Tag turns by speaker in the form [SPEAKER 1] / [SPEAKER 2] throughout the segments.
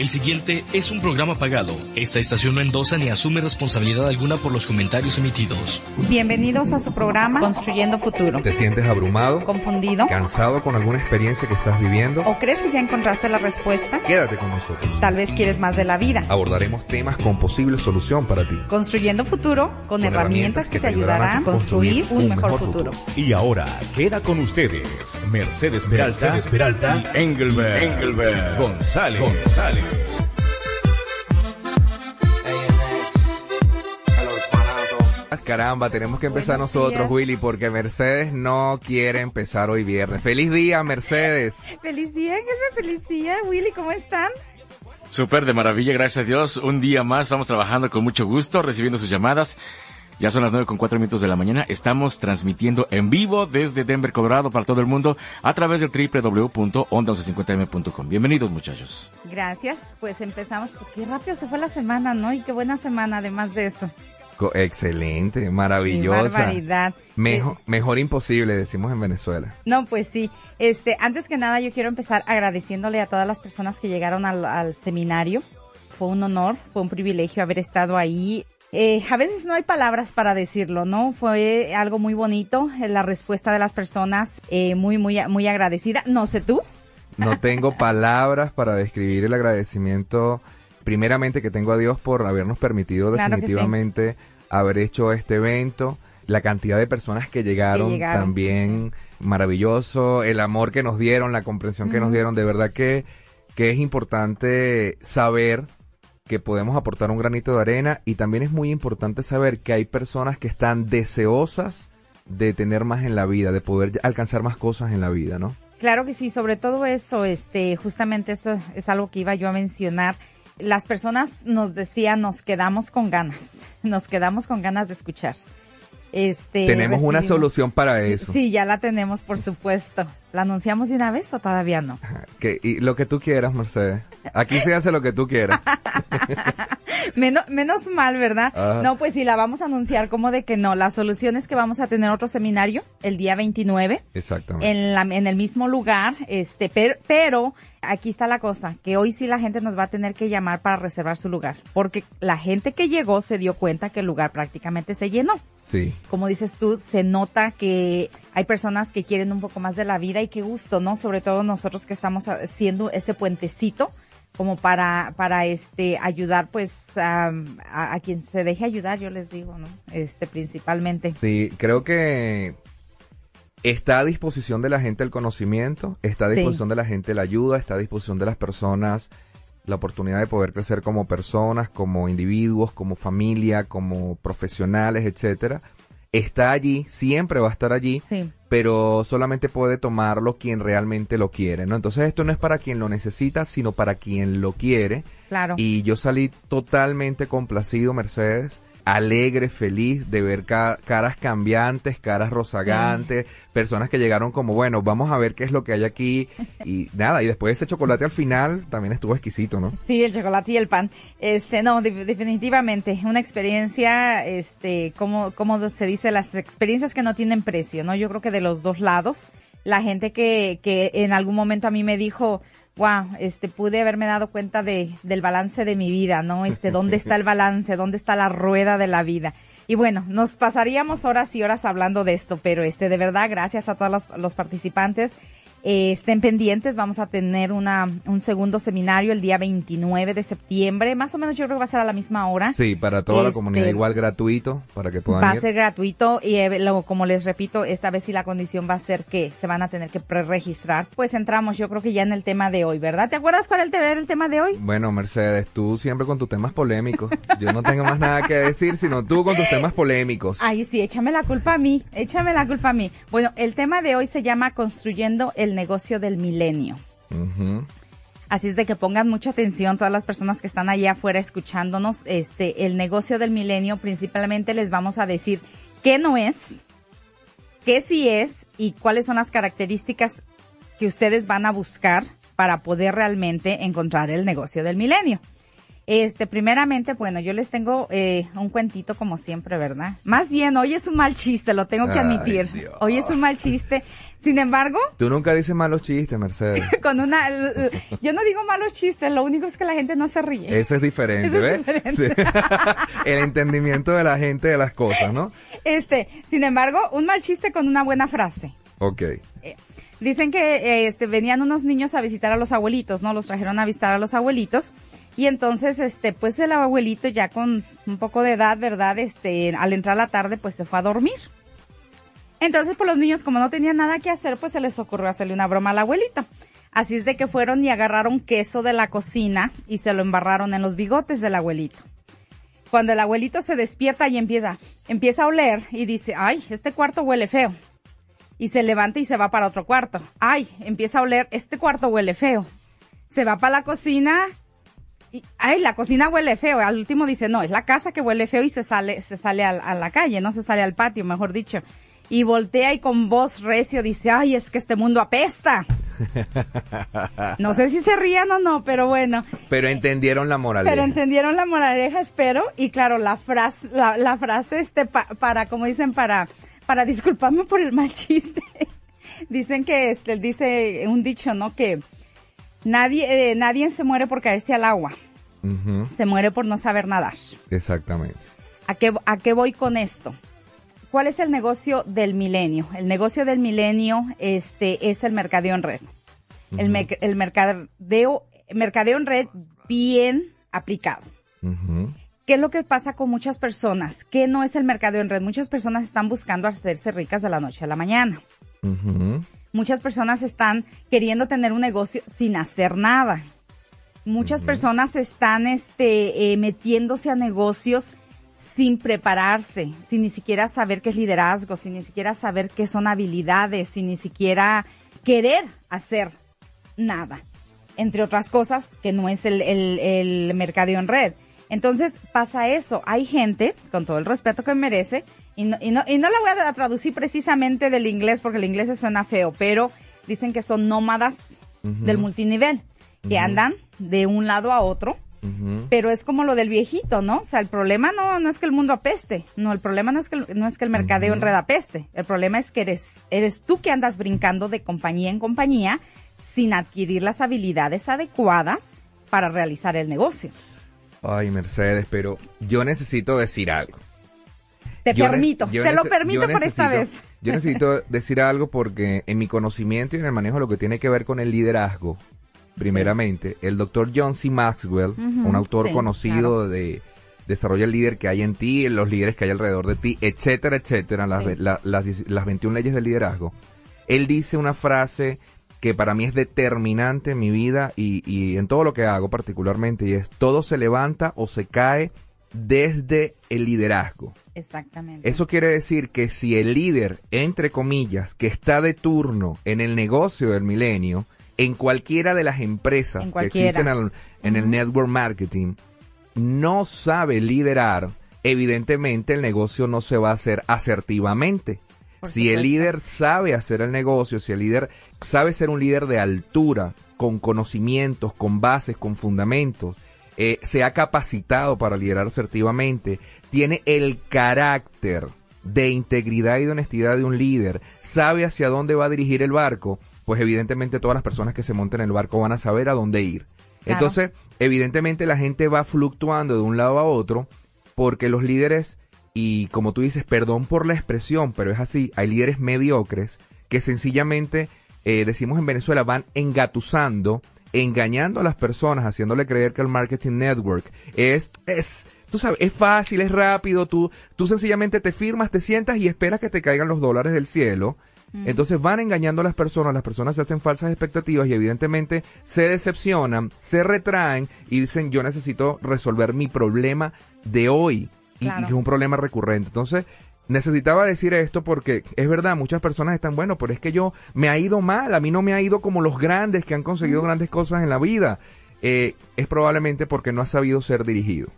[SPEAKER 1] El siguiente es un programa pagado. Esta estación no endosa ni asume responsabilidad alguna por los comentarios emitidos.
[SPEAKER 2] Bienvenidos a su programa Construyendo Futuro.
[SPEAKER 3] ¿Te sientes abrumado?
[SPEAKER 2] ¿Confundido?
[SPEAKER 3] ¿Cansado con alguna experiencia que estás viviendo?
[SPEAKER 2] ¿O crees que ya encontraste la respuesta?
[SPEAKER 3] Quédate con nosotros.
[SPEAKER 2] Tal vez quieres más de la vida.
[SPEAKER 3] Abordaremos temas con posible solución para ti.
[SPEAKER 2] Construyendo Futuro con, herramientas, que, te ayudarán a construir un, mejor, futuro.
[SPEAKER 4] Y ahora queda con ustedes Mercedes Peralta,
[SPEAKER 5] Mercedes Peralta
[SPEAKER 4] y Engelbert,
[SPEAKER 5] Engelbert
[SPEAKER 4] González.
[SPEAKER 5] González.
[SPEAKER 3] Caramba, tenemos que empezar
[SPEAKER 2] Buenos
[SPEAKER 3] nosotros,
[SPEAKER 2] días.
[SPEAKER 3] Willy, porque Mercedes no quiere empezar hoy viernes. ¡Feliz día, Mercedes!
[SPEAKER 2] Feliz día, Ángel, feliz día. Willy, ¿cómo están?
[SPEAKER 6] Súper de maravilla, gracias a Dios. Un día más, estamos trabajando con mucho gusto, recibiendo sus llamadas. Ya son las nueve con cuatro minutos de la mañana. Estamos transmitiendo en vivo desde Denver, Colorado, para todo el mundo, a través del www.onda1150m.com. Bienvenidos, muchachos.
[SPEAKER 2] Gracias. Pues empezamos. Qué rápido se fue la semana, ¿no? Y qué buena semana, además de eso.
[SPEAKER 3] Co- Excelente,
[SPEAKER 2] Qué
[SPEAKER 3] maravillosa.
[SPEAKER 2] barbaridad.
[SPEAKER 3] Mejor,
[SPEAKER 2] Eh,
[SPEAKER 3] mejor imposible, decimos en Venezuela.
[SPEAKER 2] No, pues sí. Este, antes que nada, yo quiero empezar agradeciéndole a todas las personas que llegaron al, al seminario. Fue un honor, fue un privilegio haber estado ahí. Eh, a veces no hay palabras para decirlo, ¿no? Fue algo muy bonito, eh, la respuesta de las personas, eh, muy, muy, muy agradecida. No sé tú.
[SPEAKER 3] No tengo palabras para describir el agradecimiento, primeramente que tengo a Dios por habernos permitido
[SPEAKER 2] Claro que sí.
[SPEAKER 3] definitivamente haber hecho este evento, la cantidad de personas que llegaron,
[SPEAKER 2] Que llegaron.
[SPEAKER 3] también maravilloso, el amor que nos dieron, la comprensión que nos dieron, de verdad que, que es importante saber que podemos aportar un granito de arena y también es muy importante saber que hay personas que están deseosas de tener más en la vida, de poder alcanzar más cosas en la vida, ¿no?
[SPEAKER 2] Claro que sí, sobre todo eso, este, justamente eso es algo que iba yo a mencionar. Las personas nos decían, nos quedamos con ganas, nos quedamos con ganas de escuchar. Este,
[SPEAKER 3] Tenemos una solución para eso.
[SPEAKER 2] Sí, ya la tenemos, por supuesto. ¿La anunciamos de una vez o todavía no?
[SPEAKER 3] Que, y lo que tú quieras, Mercedes. Aquí se hace lo que tú quieras.
[SPEAKER 2] menos, menos mal, ¿verdad?
[SPEAKER 3] Ajá.
[SPEAKER 2] No, pues sí, la vamos a anunciar como de que no. La solución es que vamos a tener otro seminario el día 29
[SPEAKER 3] Exactamente.
[SPEAKER 2] en, la, en el mismo lugar, este, pero, pero aquí está la cosa, que hoy sí la gente nos va a tener que llamar para reservar su lugar, porque la gente que llegó se dio cuenta que el lugar prácticamente se llenó.
[SPEAKER 3] Sí.
[SPEAKER 2] Como dices tú, se nota que hay personas que quieren un poco más de la vida y qué gusto, ¿no? Sobre todo nosotros que estamos haciendo ese puentecito como para, para este, ayudar pues a, a, a quien se deje ayudar, yo les digo, ¿no? Este, principalmente.
[SPEAKER 3] Sí, creo que está a disposición de la gente el conocimiento, está a
[SPEAKER 2] Sí.
[SPEAKER 3] disposición de la gente la ayuda, está a disposición de las personas la oportunidad de poder crecer como personas, como individuos, como familia, como profesionales, etcétera. Está allí, siempre va a estar allí,
[SPEAKER 2] Sí.
[SPEAKER 3] pero solamente puede tomarlo quien realmente lo quiere, ¿no? Entonces esto no es para quien lo necesita, sino para quien lo quiere.
[SPEAKER 2] Claro.
[SPEAKER 3] Y yo salí totalmente complacido, Mercedes, alegre, feliz de ver ca- caras cambiantes, caras rozagantes, personas que llegaron como, bueno, vamos a ver qué es lo que hay aquí. Y nada, y después ese chocolate al final también estuvo exquisito, ¿no?
[SPEAKER 2] Sí, el chocolate y el pan. Este, no, de- definitivamente, una experiencia, este, como, como se dice, las experiencias que no tienen precio, ¿no? Yo creo que de los dos lados, la gente que, que en algún momento a mí me dijo, wow, este, pude haberme dado cuenta de, del balance de mi vida, ¿no? Este, ¿dónde está el balance? ¿Dónde está la rueda de la vida? Y bueno, nos pasaríamos horas y horas hablando de esto, pero este, de verdad, gracias a todos los, los participantes. Eh, estén pendientes, vamos a tener una, un segundo seminario el día 29 de septiembre, más o menos yo creo que va a ser a la misma hora.
[SPEAKER 3] Sí, para toda la
[SPEAKER 2] Este,
[SPEAKER 3] comunidad igual gratuito, para que puedan
[SPEAKER 2] Va a ser gratuito y eh, luego, como les repito, esta vez sí la condición va a ser que se van a tener que preregistrar. Pues entramos, yo creo que ya en el tema de hoy, ¿verdad? ¿Te acuerdas cuál era el tema de hoy?
[SPEAKER 3] Bueno, Mercedes, tú siempre con tus temas polémicos. Yo no tengo más nada que decir, sino tú con tus temas polémicos.
[SPEAKER 2] Ay, sí, échame la culpa a mí, échame la culpa a mí. Bueno, el tema de hoy se llama Construyendo el negocio del milenio. Así es de que pongan mucha atención todas las personas que están allá afuera escuchándonos. Este, el negocio del milenio, principalmente les vamos a decir qué no es, qué sí es y cuáles son las características que ustedes van a buscar para poder realmente encontrar el negocio del milenio. Este, primeramente, bueno, yo les tengo eh, un cuentito como siempre, ¿verdad? Más bien, hoy es un mal chiste, lo tengo que admitir. Hoy es un mal chiste. Sin embargo,
[SPEAKER 3] Tú nunca dices malos chistes, Mercedes.
[SPEAKER 2] con una, yo no digo malos chistes, lo único es que la gente no se ríe.
[SPEAKER 3] Eso es diferente,
[SPEAKER 2] Eso es
[SPEAKER 3] ¿ves?
[SPEAKER 2] diferente.
[SPEAKER 3] Sí. El entendimiento de la gente de las cosas, ¿no?
[SPEAKER 2] Este, sin embargo, un mal chiste con una buena frase.
[SPEAKER 3] Ok.
[SPEAKER 2] Dicen que eh, este, venían unos niños a visitar a los abuelitos, ¿no? Los trajeron a visitar a los abuelitos. Y entonces, este, pues el abuelito ya con un poco de edad, ¿verdad? Este, al entrar la tarde, pues se fue a dormir. Entonces, pues los niños, como no tenían nada que hacer, pues se les ocurrió hacerle una broma al abuelito. Así es de que fueron y agarraron queso de la cocina y se lo embarraron en los bigotes del abuelito. Cuando el abuelito se despierta y empieza, empieza a oler y dice, ay, este cuarto huele feo. Y se levanta y se va para otro cuarto. Ay, empieza a oler, este cuarto huele feo. Se va para la cocina y, ay, la cocina huele feo. Al último dice, no, es la casa que huele feo y se sale, se sale a, a la calle, no se sale al patio, mejor dicho. Y voltea y con voz recio dice, ay, es que este mundo apesta. No sé si se rían o no, pero bueno.
[SPEAKER 3] Pero entendieron la moraleja.
[SPEAKER 2] Pero entendieron la moraleja, espero. Y claro, la frase, la, la frase, este, pa- para, como dicen, para, para disculparme por el mal chiste. Dicen que, este, dice un dicho, ¿no? Que nadie, eh, nadie se muere por caerse al agua. Se muere por no saber nadar.
[SPEAKER 3] Exactamente.
[SPEAKER 2] ¿A qué, ¿A qué voy con esto? ¿Cuál es el negocio del milenio? El negocio del milenio este, es el mercadeo en red. El, me- el mercadeo, mercadeo en red bien aplicado. ¿Qué es lo que pasa con muchas personas? ¿Qué no es el mercadeo en red? Muchas personas están buscando hacerse ricas de la noche a la mañana. Muchas personas están queriendo tener un negocio sin hacer nada. Muchas personas están este, eh, metiéndose a negocios sin prepararse, sin ni siquiera saber qué es liderazgo, sin ni siquiera saber qué son habilidades, sin ni siquiera querer hacer nada. Entre otras cosas, que no es el, el, el mercadeo en red. Entonces pasa eso. Hay gente, con todo el respeto que merece, y no, y no, y no la voy a traducir precisamente del inglés porque el inglés se suena feo, pero dicen que son nómadas del multinivel, que andan de un lado a otro, pero es como lo del viejito, ¿no? O sea, el problema no, no es que el mundo apeste, no, el problema no es que, el- no es que el mercadeo en red apeste, el problema es que eres, eres tú que andas brincando de compañía en compañía sin adquirir las habilidades adecuadas para realizar el negocio.
[SPEAKER 3] Ay, Mercedes, pero yo necesito decir algo.
[SPEAKER 2] Te
[SPEAKER 3] Yo
[SPEAKER 2] permito, te lo permito por esta vez.
[SPEAKER 3] Yo necesito decir algo porque en mi conocimiento y en el manejo de lo que tiene que ver con el liderazgo, primeramente, el doctor John C. Maxwell, un autor
[SPEAKER 2] sí,
[SPEAKER 3] conocido
[SPEAKER 2] claro.
[SPEAKER 3] de Desarrolla el líder que hay en ti, los líderes que hay alrededor de ti, etcétera, etcétera, las,
[SPEAKER 2] Sí.
[SPEAKER 3] la- las, las 21 leyes del liderazgo. Él dice una frase que para mí es determinante en mi vida y, y en todo lo que hago particularmente, y es todo se levanta o se cae desde el liderazgo.
[SPEAKER 2] Exactamente.
[SPEAKER 3] Eso quiere decir que si el líder, entre comillas, que está de turno en el negocio del milenio, en cualquiera de las empresas que existen al- en el network marketing, no sabe liderar, evidentemente el negocio no se va a hacer asertivamente. Si el líder sabe hacer el negocio, si el líder sabe ser un líder de altura, con conocimientos, con bases, con fundamentos, eh, se ha capacitado para liderar asertivamente, tiene el carácter de integridad y de honestidad de un líder, sabe hacia dónde va a dirigir el barco, pues evidentemente todas las personas que se monten en el barco van a saber a dónde ir.
[SPEAKER 2] Claro.
[SPEAKER 3] Entonces, evidentemente la gente va fluctuando de un lado a otro porque los líderes, y como tú dices, perdón por la expresión, pero es así, hay líderes mediocres que sencillamente, eh, decimos en Venezuela, van engatusando, engañando a las personas, haciéndole creer que el marketing network es, es, tú sabes, es fácil, es rápido, tú, tú sencillamente te firmas, te sientas y esperas que te caigan los dólares del cielo. Entonces van engañando a las personas, las personas se hacen falsas expectativas y evidentemente se decepcionan, se retraen y dicen yo necesito resolver mi problema de hoy y,
[SPEAKER 2] Claro.
[SPEAKER 3] y es un problema recurrente. Entonces necesitaba decir esto porque es verdad, muchas personas están, bueno, pero es que yo me ha ido mal, a mí no me ha ido como los grandes que han conseguido grandes cosas en la vida. Eh, es probablemente porque no ha sabido ser dirigido.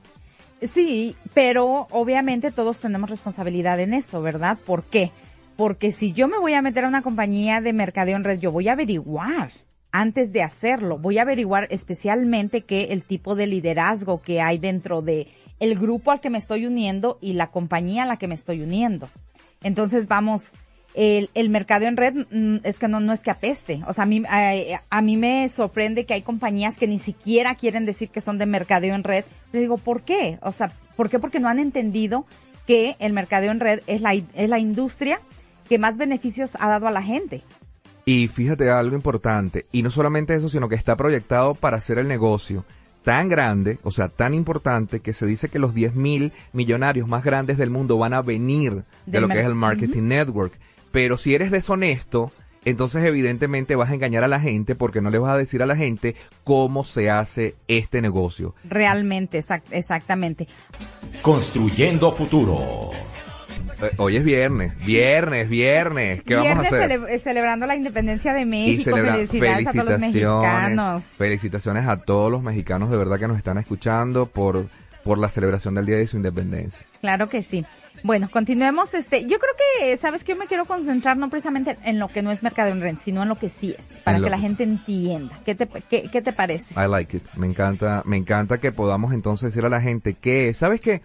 [SPEAKER 2] Sí, pero obviamente todos tenemos responsabilidad en eso, ¿verdad? ¿Por qué? Porque si yo me voy a meter a una compañía de mercadeo en red, yo voy a averiguar. Antes de hacerlo. Voy a averiguar especialmente qué el tipo de liderazgo que hay dentro de el grupo al que me estoy uniendo y la compañía a la que me estoy uniendo. Entonces vamos, el, mercado en red mm, es que no, no es que apeste. O sea, a mí, a, a, mí me sorprende que hay compañías que ni siquiera quieren decir que son de mercadeo en red. Le digo, ¿por qué? O sea, ¿por qué? Porque no han entendido que el mercadeo en red es la, es la industria que más beneficios ha dado a la gente.
[SPEAKER 3] Y fíjate algo importante, y no solamente eso, sino que está proyectado para hacer el negocio tan grande, o sea, tan importante, que se dice que los 10 mil millonarios más grandes del mundo van a venir de lo que es el Marketing Network. Pero si eres deshonesto, entonces evidentemente vas a engañar a la gente porque no le vas a decir a la gente cómo se hace este negocio.
[SPEAKER 2] Realmente, exactamente.
[SPEAKER 4] Construyendo futuro.
[SPEAKER 3] Eh, hoy es viernes, viernes, viernes. ¿Qué vamos a hacer?
[SPEAKER 2] Cele celebrando la independencia de México. Felicidades a todos los mexicanos.
[SPEAKER 3] Felicitaciones a todos los mexicanos de verdad que nos están escuchando por, por la celebración del Día de su Independencia.
[SPEAKER 2] Claro que sí. Bueno, continuemos. Este, yo creo que, sabes que yo me quiero concentrar no precisamente en lo que no es mercado en red, sino en lo que sí es, para que la gente entienda. ¿Qué te, qué, qué te parece?
[SPEAKER 3] I like it. Me encanta, me encanta que podamos entonces decir a la gente que, ¿sabes qué?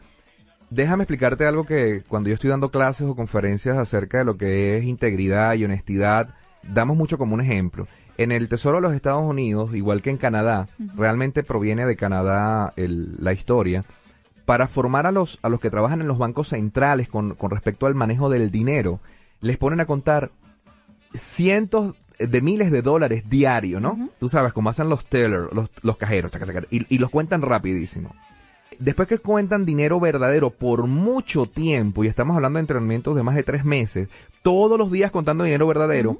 [SPEAKER 3] Déjame explicarte algo que cuando yo estoy dando clases o conferencias acerca de lo que es integridad y honestidad, damos mucho como un ejemplo. En el Tesoro de los Estados Unidos, igual que en Canadá, realmente proviene de Canadá la historia, para formar a los, a los que trabajan en los bancos centrales con, con respecto al manejo del dinero, les ponen a contar cientos de miles de dólares diario, ¿no? Tú sabes cómo hacen los tellers, los, los cajeros, y, y los cuentan rapidísimo después que cuentan dinero verdadero por mucho tiempo, y estamos hablando de entrenamientos de más de tres meses, todos los días contando dinero verdadero,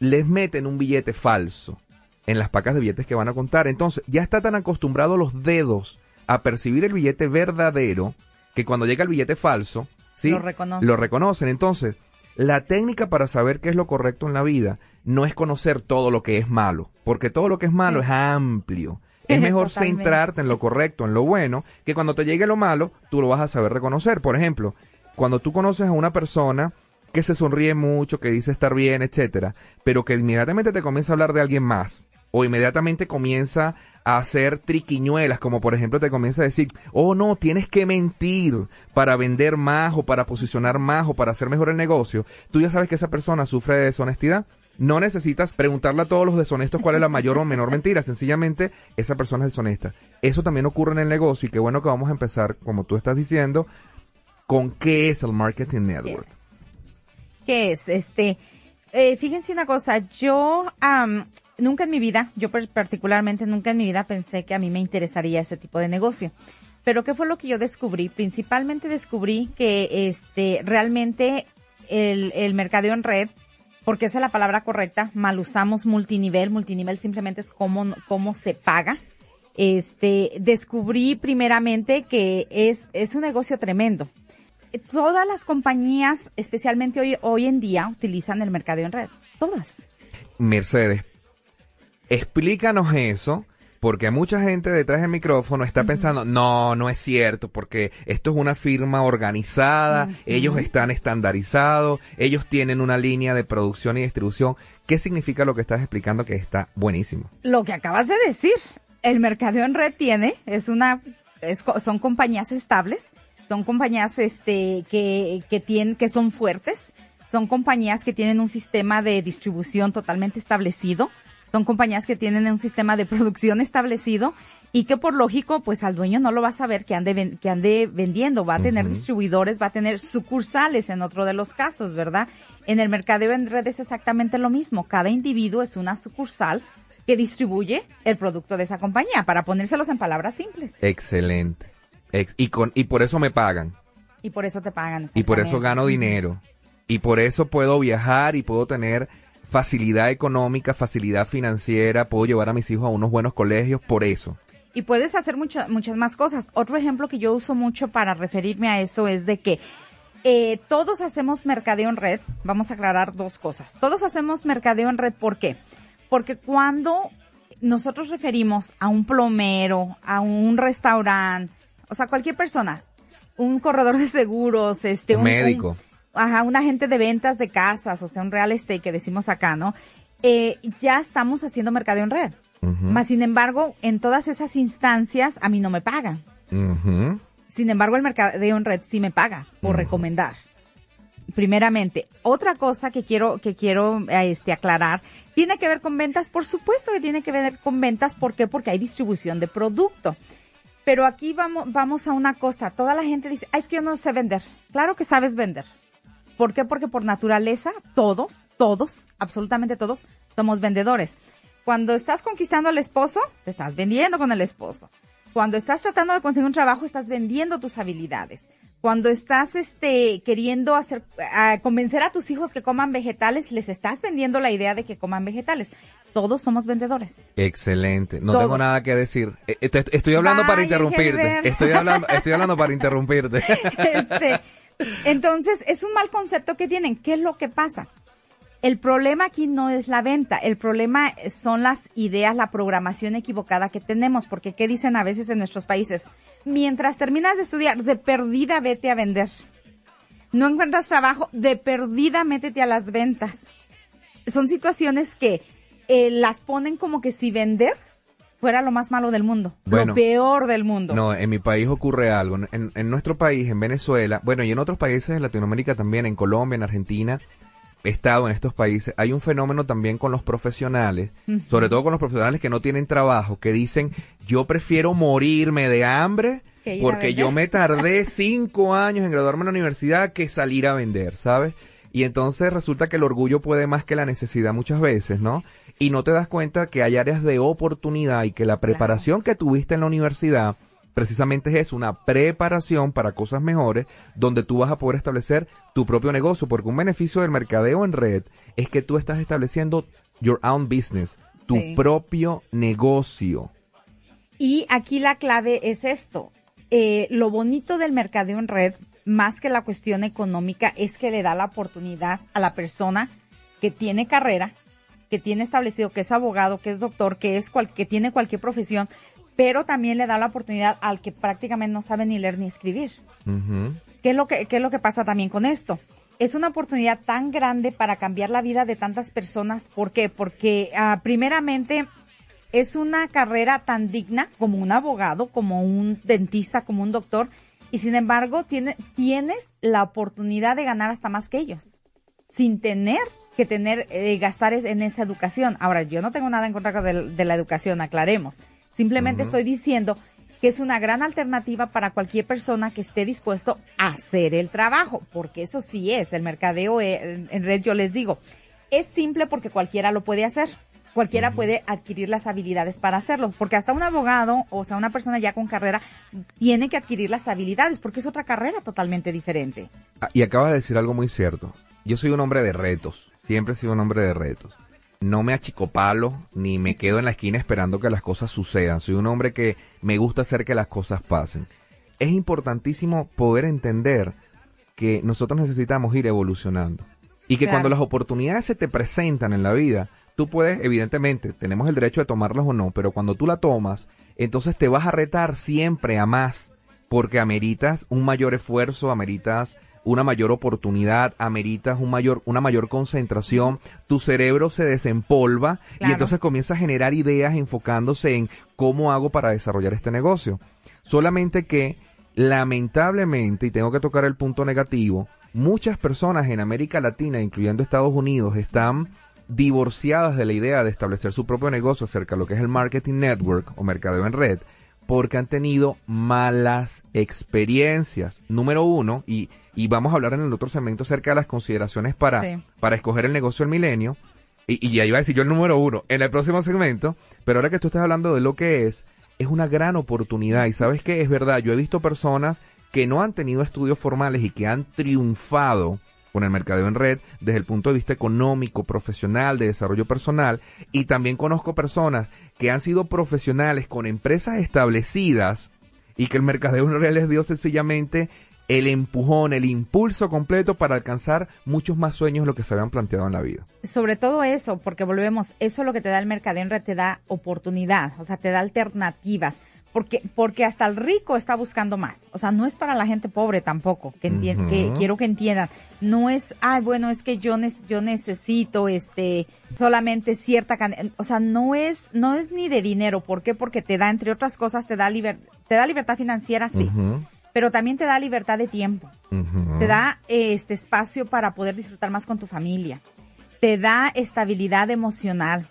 [SPEAKER 3] les meten un billete falso en las pacas de billetes que van a contar. Entonces, ya está tan acostumbrado los dedos a percibir el billete verdadero que cuando llega el billete falso, ¿sí? Lo, lo reconocen. Entonces, la técnica para saber qué es lo correcto en la vida no es conocer todo lo que es malo, porque todo lo que es malo es amplio. Es mejor centrarte en lo correcto, en lo bueno, que cuando te llegue lo malo, tú lo vas a saber reconocer. Por ejemplo, cuando tú conoces a una persona que se sonríe mucho, que dice estar bien, etcétera, pero que inmediatamente te comienza a hablar de alguien más, o inmediatamente comienza a hacer triquiñuelas, como por ejemplo te comienza a decir, oh no, tienes que mentir para vender más o para posicionar más o para hacer mejor el negocio, tú ya sabes que esa persona sufre de deshonestidad no necesitas preguntarle a todos los deshonestos cuál es la mayor o menor mentira. Sencillamente, esa persona es deshonesta. Eso también ocurre en el negocio y qué bueno que vamos a empezar, como tú estás diciendo, con qué es el Marketing Network.
[SPEAKER 2] ¿Qué es? Este, eh, fíjense una cosa, yo nunca en mi vida, yo particularmente nunca en mi vida pensé que a mí me interesaría ese tipo de negocio. Pero ¿qué fue lo que yo descubrí? Principalmente descubrí que este realmente el, el mercadeo en red porque esa es la palabra correcta, mal usamos multinivel, multinivel simplemente es cómo, cómo se paga. Este, descubrí primeramente que es, es un negocio tremendo. Todas las compañías, especialmente hoy, hoy en día, utilizan el mercado en red. Todas.
[SPEAKER 3] Mercedes, explícanos eso porque mucha gente detrás del micrófono está pensando, no, no es cierto, porque esto es una firma organizada, ellos están estandarizados, ellos tienen una línea de producción y distribución. ¿Qué significa lo que estás explicando que está buenísimo?
[SPEAKER 2] Lo que acabas de decir, el mercado en red tiene, es una, son compañías estables, son compañías este, que, que tienen, que son fuertes, son compañías que tienen un sistema de distribución totalmente establecido, son compañías que tienen un sistema de producción establecido y que por lógico, pues al dueño no lo va a saber que ande, que ande vendiendo, va a tener distribuidores, va a tener sucursales en otro de los casos, ¿verdad? En el mercadeo en red es exactamente lo mismo. Cada individuo es una sucursal que distribuye el producto de esa compañía, para ponérselos en palabras simples.
[SPEAKER 3] Excelente. y, con, y por eso me pagan.
[SPEAKER 2] Y por eso te pagan.
[SPEAKER 3] Y por eso gano dinero. Y por eso puedo viajar y puedo tener facilidad económica, facilidad financiera, puedo llevar a mis hijos a unos buenos colegios por eso.
[SPEAKER 2] Y puedes hacer muchas muchas más cosas. Otro ejemplo que yo uso mucho para referirme a eso es de que eh, todos hacemos mercadeo en red. Vamos a aclarar dos cosas. Todos hacemos mercadeo en red, ¿por qué? Porque cuando nosotros referimos a un plomero, a un restaurante, o sea, cualquier persona, un corredor de seguros, este,
[SPEAKER 3] un, médico
[SPEAKER 2] ajá, un agente de ventas de casas, o sea, un real estate que decimos acá, ¿no? eh, ya estamos haciendo mercadeo en red. Más sin embargo, en todas esas instancias a mí no me pagan. Sin embargo, el mercadeo en red sí me paga por recomendar. Primeramente, otra cosa que quiero que quiero eh, este aclarar tiene que ver con ventas, por supuesto que tiene que ver con ventas, ¿por qué? Porque hay distribución de producto. Pero aquí vamos vamos a una cosa, toda la gente dice, "Ah, es que yo no sé vender." Claro que sabes vender. ¿Por qué? Porque por naturaleza todos, todos, absolutamente todos somos vendedores. Cuando estás conquistando al esposo, te estás vendiendo con el esposo. Cuando estás tratando de conseguir un trabajo, estás vendiendo tus habilidades. Cuando estás este queriendo hacer a convencer a tus hijos que coman vegetales, les estás vendiendo la idea de que coman vegetales. Todos somos vendedores.
[SPEAKER 3] Excelente. No
[SPEAKER 2] Todos.
[SPEAKER 3] tengo nada que decir. Eh, eh, estoy hablando para interrumpirte. Estoy hablando, estoy hablando para interrumpirte.
[SPEAKER 2] Este, entonces, es un mal concepto que tienen. ¿Qué es lo que pasa? El problema aquí no es la venta, el problema son las ideas, la programación equivocada que tenemos, porque ¿qué dicen a veces en nuestros países? Mientras terminas de estudiar, de perdida vete a vender. No encuentras trabajo, de perdida métete a las ventas. Son situaciones que eh, las ponen como que si vender fuera lo más malo del mundo,
[SPEAKER 3] Bueno.
[SPEAKER 2] lo peor del mundo.
[SPEAKER 3] No, en mi país ocurre algo. En, en nuestro país, en Venezuela, bueno, y en otros países de Latinoamérica también, en Colombia, en Argentina, he estado en estos países, hay un fenómeno también con los profesionales, sobre todo con los profesionales que no tienen trabajo, que dicen, yo prefiero morirme de hambre porque yo
[SPEAKER 2] vender".
[SPEAKER 3] me tardé cinco años en graduarme en la universidad que salir a vender, ¿sabes? Y entonces resulta que el orgullo puede más que la necesidad muchas veces, ¿no? Y no te das cuenta que hay áreas de oportunidad y que la preparación que tuviste en la universidad precisamente es eso, una preparación para cosas mejores donde tú vas a poder establecer tu propio negocio, porque un beneficio del mercadeo en red es que tú estás estableciendo your own business, tu
[SPEAKER 2] Sí.
[SPEAKER 3] propio negocio.
[SPEAKER 2] Y aquí la clave es esto. Eh, lo bonito del mercadeo en red, más que la cuestión económica, es que le da la oportunidad a la persona que tiene carrera, que tiene establecido que es abogado, que es doctor, que es cual- que tiene cualquier profesión, pero también le da la oportunidad al que prácticamente no sabe ni leer ni escribir.
[SPEAKER 3] Ujú.
[SPEAKER 2] ¿Qué es lo que, qué es lo que pasa también con esto? Es una oportunidad tan grande para cambiar la vida de tantas personas. ¿Por qué? Porque ah, primeramente es una carrera tan digna como un abogado, como un dentista, como un doctor, y sin embargo tiene, tienes la oportunidad de ganar hasta más que ellos, sin tener que tener, eh, gastar en esa educación. Ahora, yo no tengo nada en contra de, de la educación, aclaremos. Simplemente estoy diciendo que es una gran alternativa para cualquier persona que esté dispuesto a hacer el trabajo, porque eso sí es, el mercadeo eh, en red, yo les digo, es simple porque cualquiera lo puede hacer. Cualquiera puede adquirir las habilidades para hacerlo, porque hasta un abogado, o sea, una persona ya con carrera, tiene que adquirir las habilidades, porque es otra carrera totalmente diferente.
[SPEAKER 3] Ah, Y acabas de decir algo muy cierto. Yo soy un hombre de retos. Siempre he sido un hombre de retos. No me achicopalo ni me quedo en la esquina esperando que las cosas sucedan. Soy un hombre que me gusta hacer que las cosas pasen. Es importantísimo poder entender que nosotros necesitamos ir evolucionando. Y que
[SPEAKER 2] Claro.
[SPEAKER 3] cuando las oportunidades se te presentan en la vida, tú puedes, evidentemente, tenemos el derecho de tomarlas o no, pero cuando tú la tomas, entonces te vas a retar siempre a más, porque ameritas un mayor esfuerzo, ameritas una mayor oportunidad, ameritas un mayor, una mayor concentración, tu cerebro se desempolva y entonces comienza a generar ideas enfocándose en cómo hago para desarrollar este negocio. Solamente que, lamentablemente, y tengo que tocar el punto negativo, muchas personas en América Latina, incluyendo Estados Unidos, están divorciadas de la idea de establecer su propio negocio acerca de lo que es el marketing network o mercadeo en red, porque han tenido malas experiencias. Número uno, y, y vamos a hablar en el otro segmento acerca de las consideraciones para,
[SPEAKER 2] Sí.
[SPEAKER 3] para escoger el negocio del milenio, y, y ya iba a decir yo el número uno en el próximo segmento, pero ahora que tú estás hablando de lo que es, es una gran oportunidad. Y sabes que es verdad, yo he visto personas que no han tenido estudios formales y que han triunfado con el mercadeo en red desde el punto de vista económico, profesional, de desarrollo personal. Y también conozco personas que han sido profesionales con empresas establecidas y que el mercadeo en red les dio sencillamente el empujón, el impulso completo para alcanzar muchos más sueños de lo que se habían planteado en la vida.
[SPEAKER 2] Sobre todo eso, porque volvemos, eso es lo que te da el mercadeo en red, te da oportunidad, o sea, te da alternativas. Porque, porque hasta el rico está buscando más. O sea, no es para la gente pobre tampoco, que, entien- que quiero que entiendan. No es, ay, bueno, es que yo, nes- yo necesito, este, solamente cierta cantidad. O sea, no es, no es ni de dinero. ¿Por qué? Porque te da, entre otras cosas, te da liber- te da libertad financiera, sí. Pero también te da libertad de tiempo te da eh, este espacio para poder disfrutar más con tu familia, te da estabilidad emocional,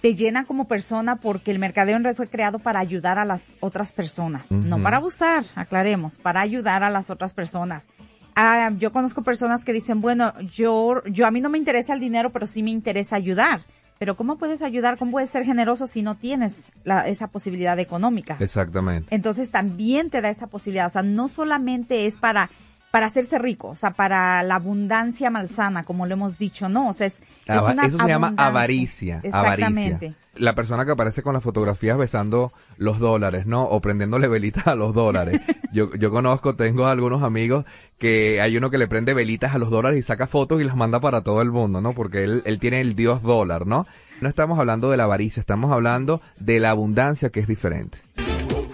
[SPEAKER 2] te llena como persona porque el mercadeo en red fue creado para ayudar a las otras personas, no para abusar, aclaremos, para ayudar a las otras personas. Ah, yo conozco personas que dicen, bueno, yo, yo a mí no me interesa el dinero, pero sí me interesa ayudar. Pero ¿cómo puedes ayudar? ¿Cómo puedes ser generoso si no tienes la- esa posibilidad económica?
[SPEAKER 3] Exactamente.
[SPEAKER 2] Entonces también te da esa posibilidad. O sea, no solamente es para, para hacerse rico, o sea, para la abundancia malsana, como lo hemos dicho, no. O sea, es, es
[SPEAKER 3] Ava-
[SPEAKER 2] una
[SPEAKER 3] Eso se llama avaricia.
[SPEAKER 2] Exactamente.
[SPEAKER 3] Avaricia. La persona que aparece con las fotografías besando los dólares, ¿no? O prendiéndole velitas a los dólares. yo, yo conozco, tengo algunos amigos que hay uno que le prende velitas a los dólares y saca fotos y las manda para todo el mundo, ¿no? Porque él, él tiene el dios dólar, ¿no? No estamos hablando de la avaricia, estamos hablando de la abundancia que es diferente.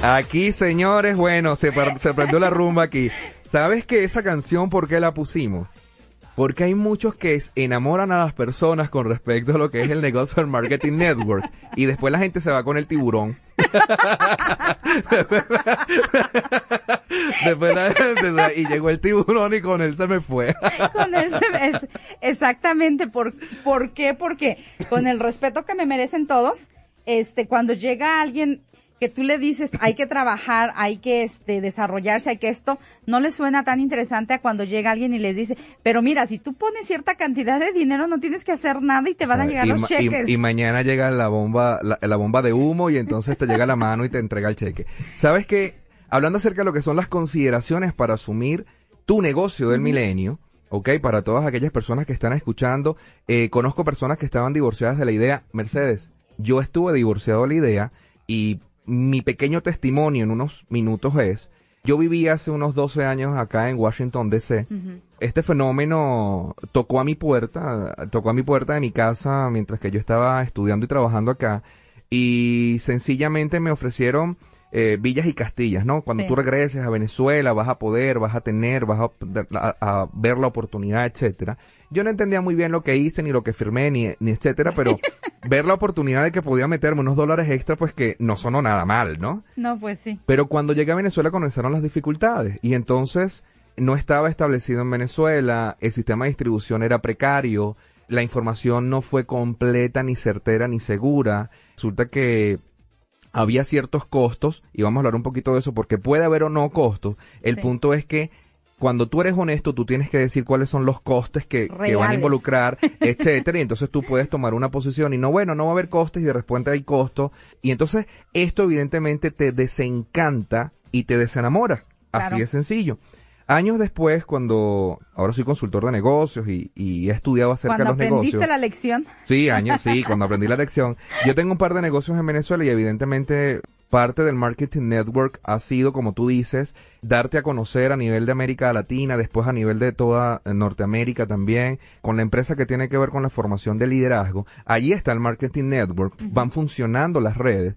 [SPEAKER 3] Aquí, señores, bueno, se, se prendió la rumba aquí. ¿Sabes que esa canción por qué la pusimos? Porque hay muchos que enamoran a las personas con respecto a lo que es el negocio del marketing network y después la gente se va con el tiburón. después la gente se- y llegó el tiburón y con él se me fue.
[SPEAKER 2] Con ese- es- exactamente. ¿Por, ¿Por qué? Porque con el respeto que me merecen todos, este, cuando llega alguien que tú le dices hay que trabajar, hay que este, desarrollarse, hay que esto, no le suena tan interesante a cuando llega alguien y les dice, pero mira, si tú pones cierta cantidad de dinero no tienes que hacer nada y te van a llegar
[SPEAKER 3] y,
[SPEAKER 2] los
[SPEAKER 3] ma- y-
[SPEAKER 2] cheques.
[SPEAKER 3] y mañana llega la bomba, la, la bomba de humo y entonces te llega la mano y te entrega el cheque. ¿Sabes qué? Hablando acerca de lo que son las consideraciones para asumir tu negocio del milenio, ¿ok? Para todas aquellas personas que están escuchando, eh, conozco personas que estaban divorciadas de la idea. Mercedes, yo estuve divorciado de la idea y mi pequeño testimonio en unos minutos es, yo viví hace unos 12 años acá en Washington, D.C este fenómeno tocó a mi puerta, tocó a mi puerta de mi casa mientras que yo estaba estudiando y trabajando acá y sencillamente me ofrecieron eh, villas y castillas, ¿no? Cuando
[SPEAKER 2] Sí.
[SPEAKER 3] tú regreses a Venezuela vas a poder, vas a tener, vas a, a- a ver la oportunidad, etcétera. Yo no entendía muy bien lo que hice, ni lo que firmé, ni, ni etcétera, pero ver la oportunidad de que podía meterme unos dólares extra, pues que no sonó nada mal, ¿no?
[SPEAKER 2] No, pues sí.
[SPEAKER 3] Pero cuando llegué a Venezuela comenzaron las dificultades y entonces no estaba establecido en Venezuela, el sistema de distribución era precario, la información no fue completa, ni certera, ni segura. Resulta que había ciertos costos, y vamos a hablar un poquito de eso porque puede haber o no costos. El
[SPEAKER 2] Sí.
[SPEAKER 3] punto es que cuando tú eres honesto, tú tienes que decir cuáles son los costes que, que van a involucrar, etcétera, y entonces tú puedes tomar una posición y no, bueno, no va a haber costes y de repente hay costos, y entonces esto evidentemente te desencanta y te desenamora. Así es sencillo. Años después, cuando ahora soy consultor de negocios y, y he estudiado acerca
[SPEAKER 2] Cuando
[SPEAKER 3] de los
[SPEAKER 2] aprendiste
[SPEAKER 3] negocios.
[SPEAKER 2] la lección,
[SPEAKER 3] Sí, años, sí, cuando aprendí la lección. Yo tengo un par de negocios en Venezuela y evidentemente parte del marketing network ha sido, como tú dices, darte a conocer a nivel de América Latina, después a nivel de toda Norteamérica también, con la empresa que tiene que ver con la formación de liderazgo. Allí está el marketing network, van funcionando las redes.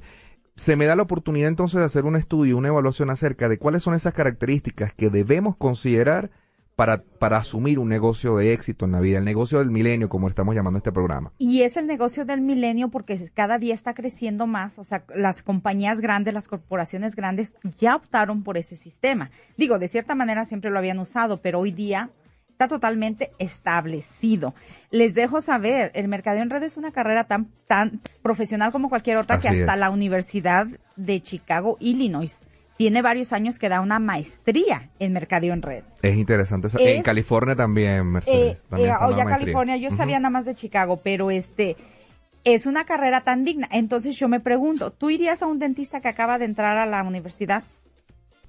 [SPEAKER 3] Se me da la oportunidad entonces de hacer un estudio, una evaluación acerca de cuáles son esas características que debemos considerar para, para asumir un negocio de éxito en la vida, el negocio del milenio, como estamos llamando este programa.
[SPEAKER 2] Y es el negocio del milenio porque cada día está creciendo más. O sea, las compañías grandes, las corporaciones grandes ya optaron por ese sistema. Digo, de cierta manera siempre lo habían usado, pero hoy día está totalmente establecido. Les dejo saber, el mercadeo en red es una carrera tan, tan profesional como cualquier otra que hasta
[SPEAKER 3] es.
[SPEAKER 2] la Universidad de Chicago, Illinois, tiene varios años que da una maestría en mercadeo en red.
[SPEAKER 3] Es interesante. eso. en
[SPEAKER 2] Es-
[SPEAKER 3] California también, Mercedes.
[SPEAKER 2] Eh,
[SPEAKER 3] también
[SPEAKER 2] eh,
[SPEAKER 3] está
[SPEAKER 2] o
[SPEAKER 3] la
[SPEAKER 2] ya
[SPEAKER 3] maestría.
[SPEAKER 2] California, yo sabía nada más de Chicago, pero este es una carrera tan digna. Entonces yo me pregunto, ¿tú irías a un dentista que acaba de entrar a la universidad?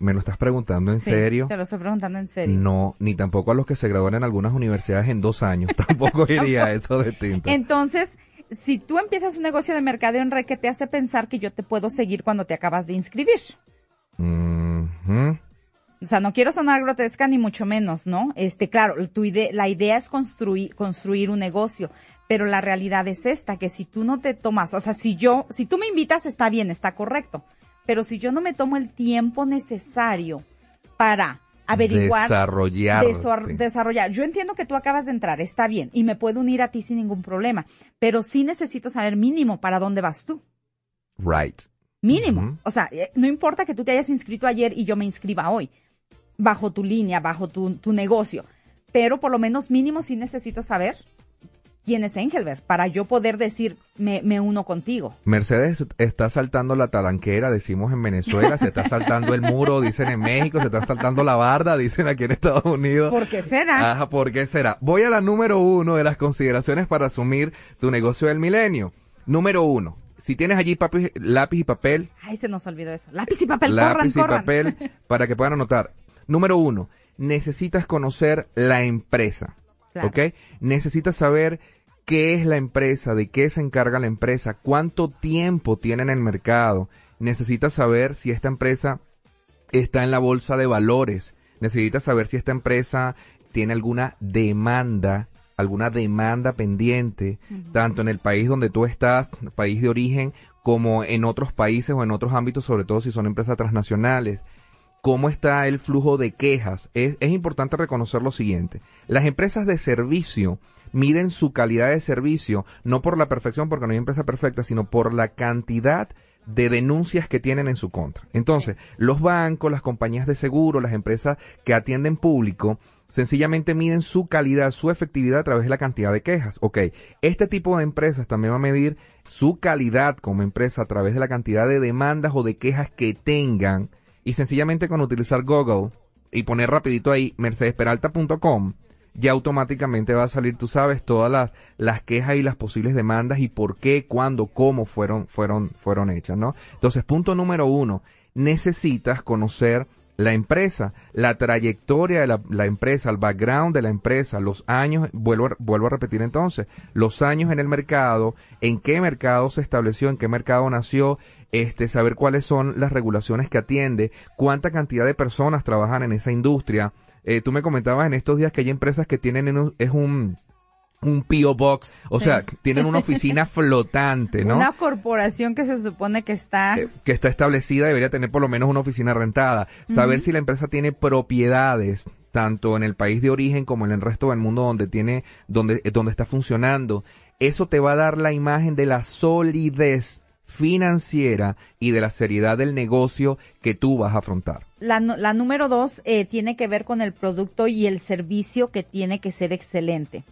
[SPEAKER 3] ¿Me lo estás preguntando en
[SPEAKER 2] Sí,
[SPEAKER 3] serio?
[SPEAKER 2] Te lo estoy preguntando en serio.
[SPEAKER 3] No, ni tampoco a los que se gradúan en algunas universidades en dos años. Tampoco iría a eso de tinta.
[SPEAKER 2] Entonces, si tú empiezas un negocio de mercadeo en red que te hace pensar que yo te puedo seguir cuando te acabas de inscribir.
[SPEAKER 3] Ujú.
[SPEAKER 2] O sea, no quiero sonar grotesca ni mucho menos, ¿no? Este, claro, tu ide- la idea es construir, construir un negocio, pero la realidad es esta, que si tú no te tomas, o sea, si yo, si tú me invitas está bien, está correcto, Pero si yo no me tomo el tiempo necesario para averiguar,
[SPEAKER 3] Desarrollar.
[SPEAKER 2] desarrollar. Yo entiendo que tú acabas de entrar, está bien, y me puedo unir a ti sin ningún problema, pero sí necesito saber mínimo para dónde vas tú.
[SPEAKER 3] Right.
[SPEAKER 2] Mínimo. O sea, eh, no importa que tú te hayas inscrito ayer y yo me inscriba hoy, bajo tu línea, bajo tu, tu negocio, pero por lo menos mínimo sí necesito saber quién es Engelbert para yo poder decir, me, me uno contigo.
[SPEAKER 3] Mercedes está saltando la talanquera, decimos en Venezuela, se está saltando el muro, dicen en México, se está saltando la barda, dicen aquí en Estados Unidos.
[SPEAKER 2] ¿Por qué será?
[SPEAKER 3] Ajá, ¿por qué será? Voy a la número uno de las consideraciones para asumir tu negocio del milenio. Número uno, si tienes allí papi- lápiz y papel,
[SPEAKER 2] Ay, se nos olvidó eso. Lápiz y papel,
[SPEAKER 3] lápiz
[SPEAKER 2] corran,
[SPEAKER 3] y
[SPEAKER 2] corran.
[SPEAKER 3] papel para que puedan anotar. Número uno, necesitas conocer la empresa.
[SPEAKER 2] Claro.
[SPEAKER 3] ¿Ok? Necesitas saber qué es la empresa, de qué se encarga la empresa, cuánto tiempo tiene en el mercado. Necesitas saber si esta empresa está en la bolsa de valores. Necesitas saber si esta empresa tiene alguna demanda, alguna demanda pendiente, tanto en el país donde tú estás, país de origen, como en otros países o en otros ámbitos, sobre todo si son empresas transnacionales. ¿Cómo está el flujo de quejas? Es, es importante reconocer lo siguiente. Las empresas de servicio miden su calidad de servicio no por la perfección, porque no hay empresa perfecta, sino por la cantidad de denuncias que tienen en su contra. Entonces, los bancos, las compañías de seguro, las empresas que atienden público, sencillamente miden su calidad, su efectividad a través de la cantidad de quejas. Ok, este tipo de empresas también va a medir su calidad como empresa a través de la cantidad de demandas o de quejas que tengan y sencillamente con utilizar Google y poner rapidito ahí mercedesperalta.com ya automáticamente va a salir, tú sabes, todas las, las quejas y las posibles demandas y por qué, cuándo, cómo fueron, fueron, fueron hechas, ¿no? Entonces, punto número uno, necesitas conocer la empresa, la trayectoria de la, la empresa, el background de la empresa, los años, vuelvo, vuelvo a repetir entonces, los años en el mercado, en qué mercado se estableció, en qué mercado nació, este, saber cuáles son las regulaciones que atiende, cuánta cantidad de personas trabajan en esa industria. Eh, tú me comentabas en estos días que hay empresas que tienen en un- es un, un P.O. Box, o
[SPEAKER 2] Sí.
[SPEAKER 3] sea, tienen una oficina flotante, ¿no?
[SPEAKER 2] Una corporación que se supone que está...
[SPEAKER 3] eh, que está establecida debería tener por lo menos una oficina rentada. Saber si la empresa tiene propiedades tanto en el país de origen como en el resto del mundo donde tiene donde eh, donde está funcionando. Eso te va a dar la imagen de la solidez financiera y de la seriedad del negocio que tú vas a afrontar.
[SPEAKER 2] La, número dos eh, tiene que ver con el producto y el servicio que tiene que ser excelente.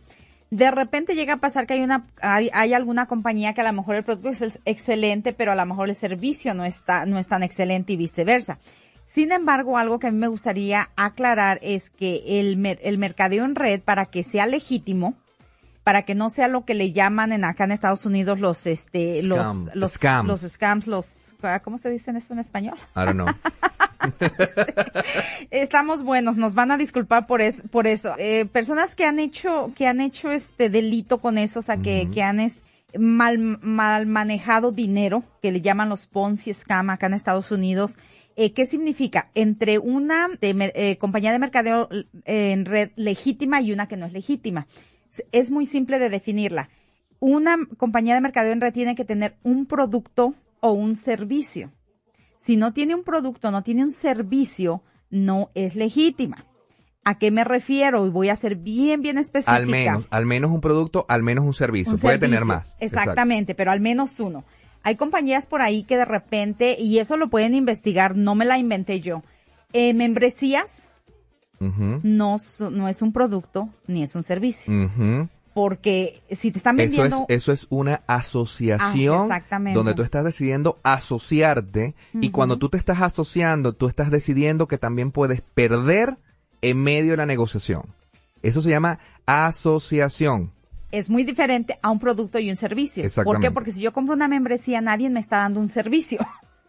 [SPEAKER 2] De repente llega a pasar que hay una hay, hay alguna compañía que a lo mejor el producto es ex- excelente, pero a lo mejor el servicio no está no es tan excelente y viceversa. Sin embargo, algo que a mí me gustaría aclarar es que el, el mercadeo en red, para que sea legítimo, para que no sea lo que le llaman en acá en Estados Unidos los este
[SPEAKER 3] Scam.
[SPEAKER 2] los los
[SPEAKER 3] Scams.
[SPEAKER 2] los scams, los ¿cómo se dicen esto en español?
[SPEAKER 3] I don't know.
[SPEAKER 2] Estamos buenos, nos van a disculpar por, es, por eso. Eh, personas que han hecho, que han hecho este delito con eso, o sea, que, que han es, mal, mal manejado dinero, que le llaman los Ponzi Scam acá en Estados Unidos. Eh, ¿Qué significa? Entre una de eh, compañía de mercadeo eh, en red legítima y una que no es legítima. Es- muy simple de definirla. Una compañía de mercadeo en red tiene que tener un producto o un servicio. Si no tiene un producto, no tiene un servicio, no es legítima. ¿A qué me refiero? Y voy a ser bien, bien específica.
[SPEAKER 3] al menos, al menos un producto, al menos un servicio.
[SPEAKER 2] Un
[SPEAKER 3] Puede
[SPEAKER 2] servicio.
[SPEAKER 3] tener más.
[SPEAKER 2] Exactamente, pero al menos uno. Hay compañías por ahí que de repente, y eso lo pueden investigar, no me la inventé yo. Eh, membresías No, no es un producto ni es un servicio. Porque si te están
[SPEAKER 3] Eso es,
[SPEAKER 2] vendiendo...
[SPEAKER 3] eso es una asociación
[SPEAKER 2] Ah, exactamente.
[SPEAKER 3] donde tú estás decidiendo asociarte y cuando tú te estás asociando, tú estás decidiendo que también puedes perder en medio de la negociación. Eso se llama asociación.
[SPEAKER 2] es muy diferente a un producto y un servicio. ¿Por
[SPEAKER 3] Exactamente.
[SPEAKER 2] qué? Porque si yo compro una membresía, nadie me está dando un servicio.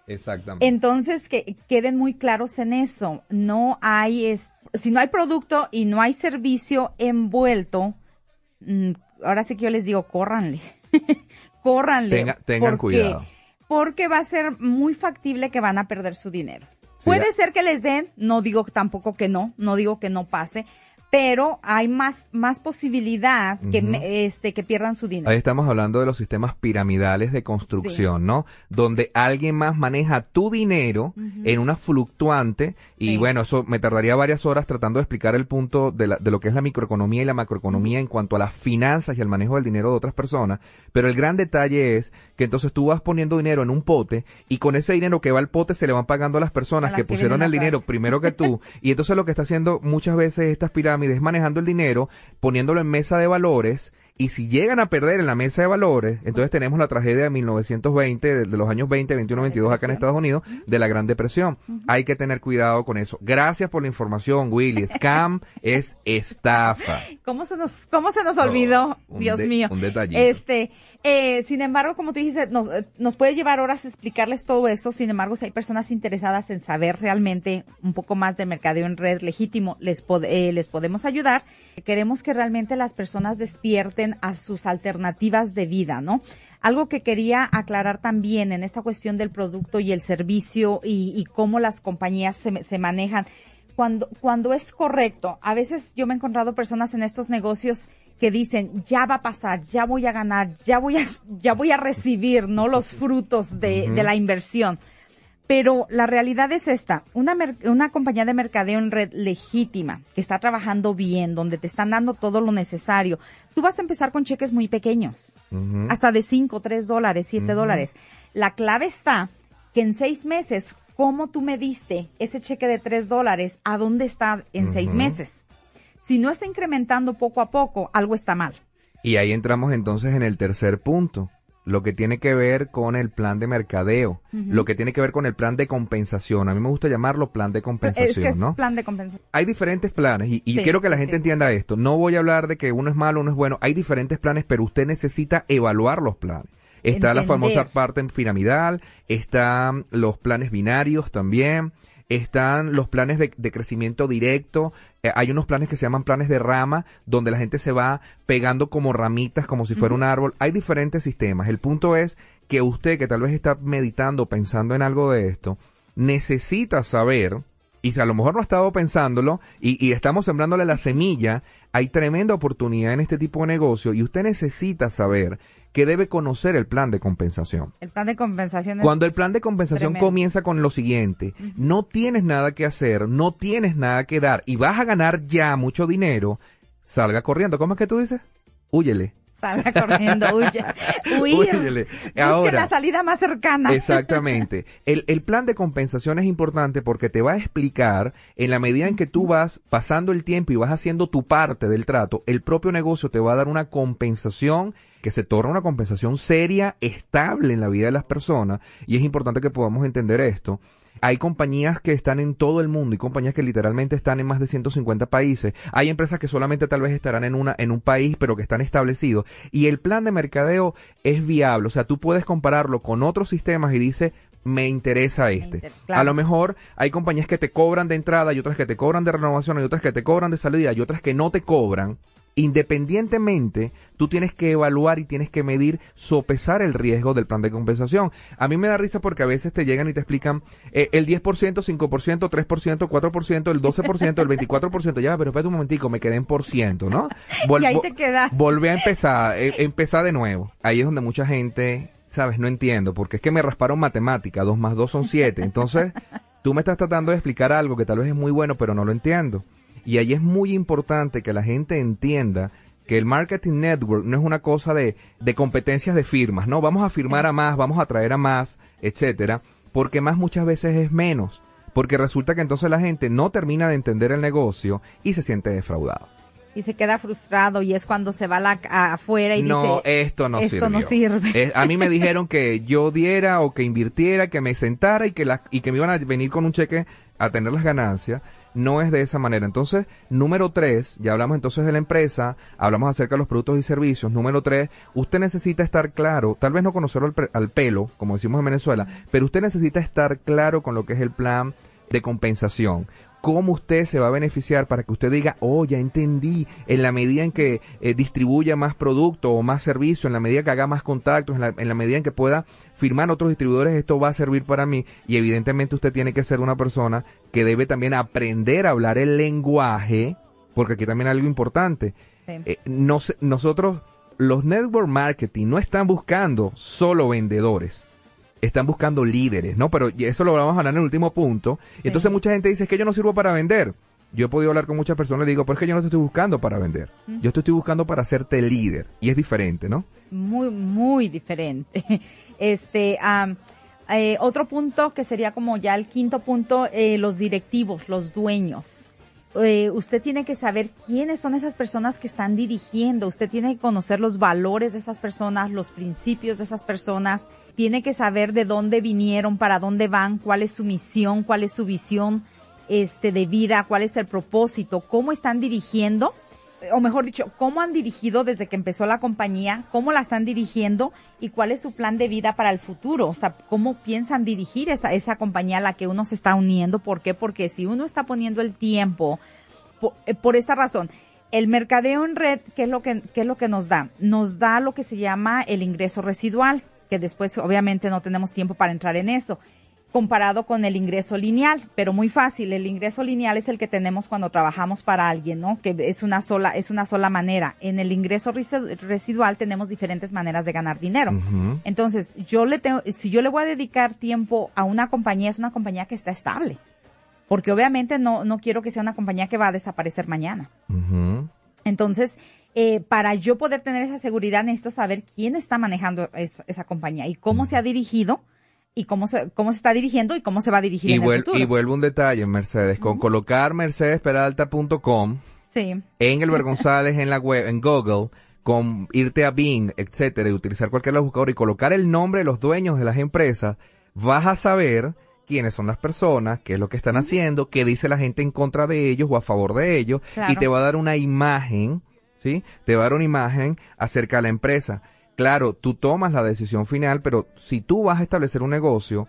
[SPEAKER 3] Exactamente.
[SPEAKER 2] Entonces, que queden muy claros en eso. No hay, es, si no hay producto y no hay servicio envuelto, mm, ahora sí que yo les digo, córranle. córranle.
[SPEAKER 3] Tenga- tengan
[SPEAKER 2] porque,
[SPEAKER 3] cuidado.
[SPEAKER 2] Porque va a ser muy factible que van a perder su dinero.
[SPEAKER 3] Sí,
[SPEAKER 2] Puede
[SPEAKER 3] ya.
[SPEAKER 2] ser que les den, no digo tampoco que no, no digo que no pase, pero hay más, más posibilidad que, me- este, que pierdan su dinero.
[SPEAKER 3] Ahí estamos hablando de los sistemas piramidales de construcción, ¿no? Donde alguien más maneja tu dinero en una fluctuante y
[SPEAKER 2] Sí.
[SPEAKER 3] bueno, eso me tardaría varias horas tratando de explicar el punto de, la- de lo que es la microeconomía y la macroeconomía en cuanto a las finanzas y el manejo del dinero de otras personas, pero el gran detalle es que entonces tú vas poniendo dinero en un pote y con ese dinero que va al pote se le van pagando a las personas
[SPEAKER 2] A las
[SPEAKER 3] que
[SPEAKER 2] que
[SPEAKER 3] pusieron el dinero primero que tú y entonces lo que está haciendo muchas veces estas pirámides es manejando el dinero, poniéndolo en mesa de valores y si llegan a perder en la mesa de valores, entonces tenemos la tragedia de 1920, de, de los años 20, 21, 22 acá en Estados Unidos, de la Gran Depresión. Hay que tener cuidado con eso. Gracias por la información, Willy. Scam es estafa.
[SPEAKER 2] ¿Cómo se nos, cómo se nos olvidó? Dios
[SPEAKER 3] de-
[SPEAKER 2] mío.
[SPEAKER 3] un detallito.
[SPEAKER 2] Este, eh, sin embargo, como tú dices, nos, eh, nos puede llevar horas explicarles todo eso. Sin embargo, si hay personas interesadas en saber realmente un poco más de mercadeo en red legítimo, les, pod- eh, les podemos ayudar. Queremos que realmente las personas despierten a sus alternativas de vida, ¿no? Algo que quería aclarar también en esta cuestión del producto y el servicio y, y cómo las compañías se, se manejan cuando, cuando es correcto. A veces yo me he encontrado personas en estos negocios que dicen, ya va a pasar, ya voy a ganar, ya voy a, ya voy a recibir, ¿no? Los frutos de, de la inversión. Pero la realidad es esta, una, mer- una compañía de mercadeo en red legítima, que está trabajando bien, donde te están dando todo lo necesario, tú vas a empezar con cheques muy pequeños, hasta de 5, 3 dólares, 7 dólares. La clave está que en seis meses, ¿cómo tú me diste ese cheque de 3 dólares? ¿A dónde está en seis meses? Si no está incrementando poco a poco, algo está mal.
[SPEAKER 3] Y ahí entramos entonces en el tercer punto, lo que tiene que ver con el plan de mercadeo, lo que tiene que ver con el plan de compensación. A mí me gusta llamarlo plan de compensación,
[SPEAKER 2] es que es
[SPEAKER 3] ¿no?
[SPEAKER 2] plan de compensación.
[SPEAKER 3] hay diferentes planes y, y
[SPEAKER 2] Sí,
[SPEAKER 3] quiero que la
[SPEAKER 2] sí,
[SPEAKER 3] gente
[SPEAKER 2] sí.
[SPEAKER 3] entienda esto. No voy a hablar de que uno es malo, uno es bueno. Hay diferentes planes, pero usted necesita evaluar los planes. Está la famosa parte piramidal, están los planes binarios también, están los planes de, de crecimiento directo, eh, hay unos planes que se llaman planes de rama, donde la gente se va pegando como ramitas, como si fuera un árbol. Hay diferentes sistemas. El punto es que usted, que tal vez está meditando, pensando en algo de esto, necesita saber y si a lo mejor no ha estado pensándolo y, y estamos sembrándole la semilla, hay tremenda oportunidad en este tipo de negocio y usted necesita saber que debe conocer el plan de compensación.
[SPEAKER 2] El plan de compensación
[SPEAKER 3] Cuando el plan de compensación
[SPEAKER 2] tremendo.
[SPEAKER 3] comienza con lo siguiente, no tienes nada que hacer, no tienes nada que dar y vas a ganar ya mucho dinero, salga corriendo. ¿Cómo es que tú dices? Húyele.
[SPEAKER 2] Salga corriendo, huye. Huir.
[SPEAKER 3] Ahora,
[SPEAKER 2] la salida más cercana.
[SPEAKER 3] Exactamente. El, el plan de compensación es importante porque te va a explicar, en la medida en que tú vas pasando el tiempo y vas haciendo tu parte del trato, el propio negocio te va a dar una compensación que se torna una compensación seria, estable en la vida de las personas, y es importante que podamos entender esto. Hay compañías que están en todo el mundo y compañías que literalmente están en más de 150 países. Hay empresas que solamente tal vez estarán en una en un país, pero que están establecidos. Y el plan de mercadeo es viable, o sea, tú puedes compararlo con otros sistemas y dice me interesa este.
[SPEAKER 2] inter- claro.
[SPEAKER 3] A lo mejor hay compañías que te cobran de entrada y otras que te cobran de renovación y otras que te cobran de salida y otras que no te cobran. Independientemente, tú tienes que evaluar y tienes que medir, sopesar el riesgo del plan de compensación. A mí me da risa porque a veces te llegan y te explican eh, el 10%, 5%, 3%, 4%, el 12%, el 24%. Ya, pero espérate un momentico, me quedé en por ciento, ¿no?
[SPEAKER 2] Y ahí te quedaste.
[SPEAKER 3] Volví a empezar, eh, empezar de nuevo. Ahí es donde mucha gente, sabes, no entiendo, porque es que me rasparon matemática, 2 más 2 son 7. Entonces, tú me estás tratando de explicar algo que tal vez es muy bueno, pero no lo entiendo. Y ahí es muy importante que la gente entienda que el marketing network no es una cosa de, de competencias de firmas, ¿no? Vamos a firmar a más, vamos a traer a más, etcétera, porque más muchas veces es menos. Porque resulta que entonces la gente no termina de entender el negocio y se siente defraudado.
[SPEAKER 2] Y se queda frustrado y es cuando se va la, a- afuera y
[SPEAKER 3] no,
[SPEAKER 2] dice,
[SPEAKER 3] esto no
[SPEAKER 2] esto
[SPEAKER 3] sirvió.
[SPEAKER 2] no sirve.
[SPEAKER 3] A mí me dijeron que yo diera o que invirtiera, que me sentara y que, la, y que me iban a venir con un cheque a tener las ganancias. No es de esa manera. Entonces, número tres, ya hablamos entonces de la empresa, hablamos acerca de los productos y servicios. Número tres, usted necesita estar claro, tal vez no conocerlo al, al pelo, como decimos en Venezuela, pero usted necesita estar claro con lo que es el plan de compensación cómo usted se va a beneficiar para que usted diga, oh, ya entendí, en la medida en que eh, distribuya más producto o más servicio, en la medida que haga más contactos, en la, en la medida en que pueda firmar otros distribuidores, esto va a servir para mí. Y evidentemente usted tiene que ser una persona que debe también aprender a hablar el lenguaje porque aquí también hay algo importante.
[SPEAKER 2] Sí.
[SPEAKER 3] Eh, nos- nosotros, los network marketing no están buscando solo vendedores. Están buscando líderes, ¿no? Pero eso lo vamos a hablar en el último punto. Entonces mucha gente dice "Es que yo no sirvo para vender. Yo he podido hablar con muchas personas y digo, pues es que yo no te estoy buscando para vender. Yo te estoy buscando para hacerte líder. Y es diferente, ¿no?
[SPEAKER 2] muy, muy diferente. Este, am, eh, otro punto que sería como ya el quinto punto, eh, los directivos, los dueños. Eh, usted tiene que saber quiénes son esas personas que están dirigiendo. Usted tiene que conocer los valores de esas personas, los principios de esas personas. Tiene que saber de dónde vinieron, para dónde van, cuál es su misión, cuál es su visión este de vida, cuál es el propósito, cómo están dirigiendo o mejor dicho, cómo han dirigido desde que empezó la compañía, cómo la están dirigiendo y cuál es su plan de vida para el futuro. O sea, cómo piensan dirigir esa, esa compañía a la que uno se está uniendo. ¿Por qué? Porque si uno está poniendo el tiempo, por, eh, por esta razón, el mercadeo en red, ¿qué es, lo que, ¿qué es lo que nos da? Nos da lo que se llama el ingreso residual, que después obviamente no tenemos tiempo para entrar en eso comparado con el ingreso lineal, pero muy fácil. El ingreso lineal es el que tenemos cuando trabajamos para alguien, ¿no? Que es una sola, es una sola manera. En el ingreso resi- residual tenemos diferentes maneras de ganar dinero. Entonces, yo le tengo, si yo le voy a dedicar tiempo a una compañía, es una compañía que está estable. Porque obviamente no, no quiero que sea una compañía que va a desaparecer mañana. Entonces, eh, para yo poder tener esa seguridad, necesito saber quién está manejando es- esa compañía y cómo se ha dirigido y cómo se, cómo se está dirigiendo y cómo se va a dirigir
[SPEAKER 3] Y,
[SPEAKER 2] en el futuro.
[SPEAKER 3] y vuelvo un detalle, Mercedes, con colocar mercedesperalta.com
[SPEAKER 2] sí.
[SPEAKER 3] en el González en la web, en Google, con irte a Bing, etcétera, y utilizar cualquier buscador y colocar el nombre de los dueños de las empresas, vas a saber quiénes son las personas, qué es lo que están haciendo, qué dice la gente en contra de ellos o a favor de ellos,
[SPEAKER 2] Claro.
[SPEAKER 3] y te va a dar una imagen, ¿sí? Te va a dar una imagen acerca de la empresa. Claro, tú tomas la decisión final, pero si tú vas a establecer un negocio,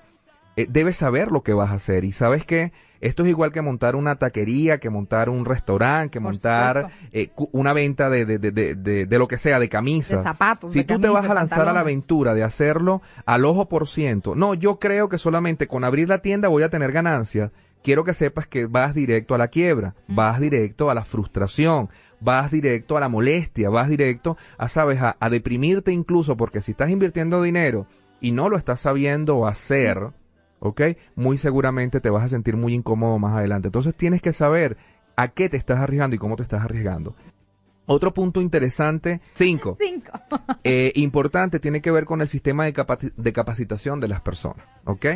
[SPEAKER 3] eh, debes saber lo que vas a hacer. Y sabes que esto es igual que montar una taquería, que montar un restaurante, que
[SPEAKER 2] Por
[SPEAKER 3] montar eh, una venta de, de, de, de, lo que sea, de camisas.
[SPEAKER 2] De zapatos,
[SPEAKER 3] Si tú te vas a lanzar a la aventura de hacerlo al ojo por ciento, no, yo creo que solamente con abrir la tienda voy a tener ganancias. Quiero que sepas que vas directo a la quiebra, vas directo a la frustración, vas directo a la molestia, vas directo a, sabes, a, a deprimirte incluso porque si estás invirtiendo dinero y no lo estás sabiendo hacer, ¿ok? Muy seguramente te vas a sentir muy incómodo más adelante. Entonces tienes que saber a qué te estás arriesgando y cómo te estás arriesgando. Otro punto interesante, cinco,
[SPEAKER 2] Cinco.
[SPEAKER 3] eh, importante, tiene que ver con el sistema de, capaci- de capacitación de las personas, ¿ok?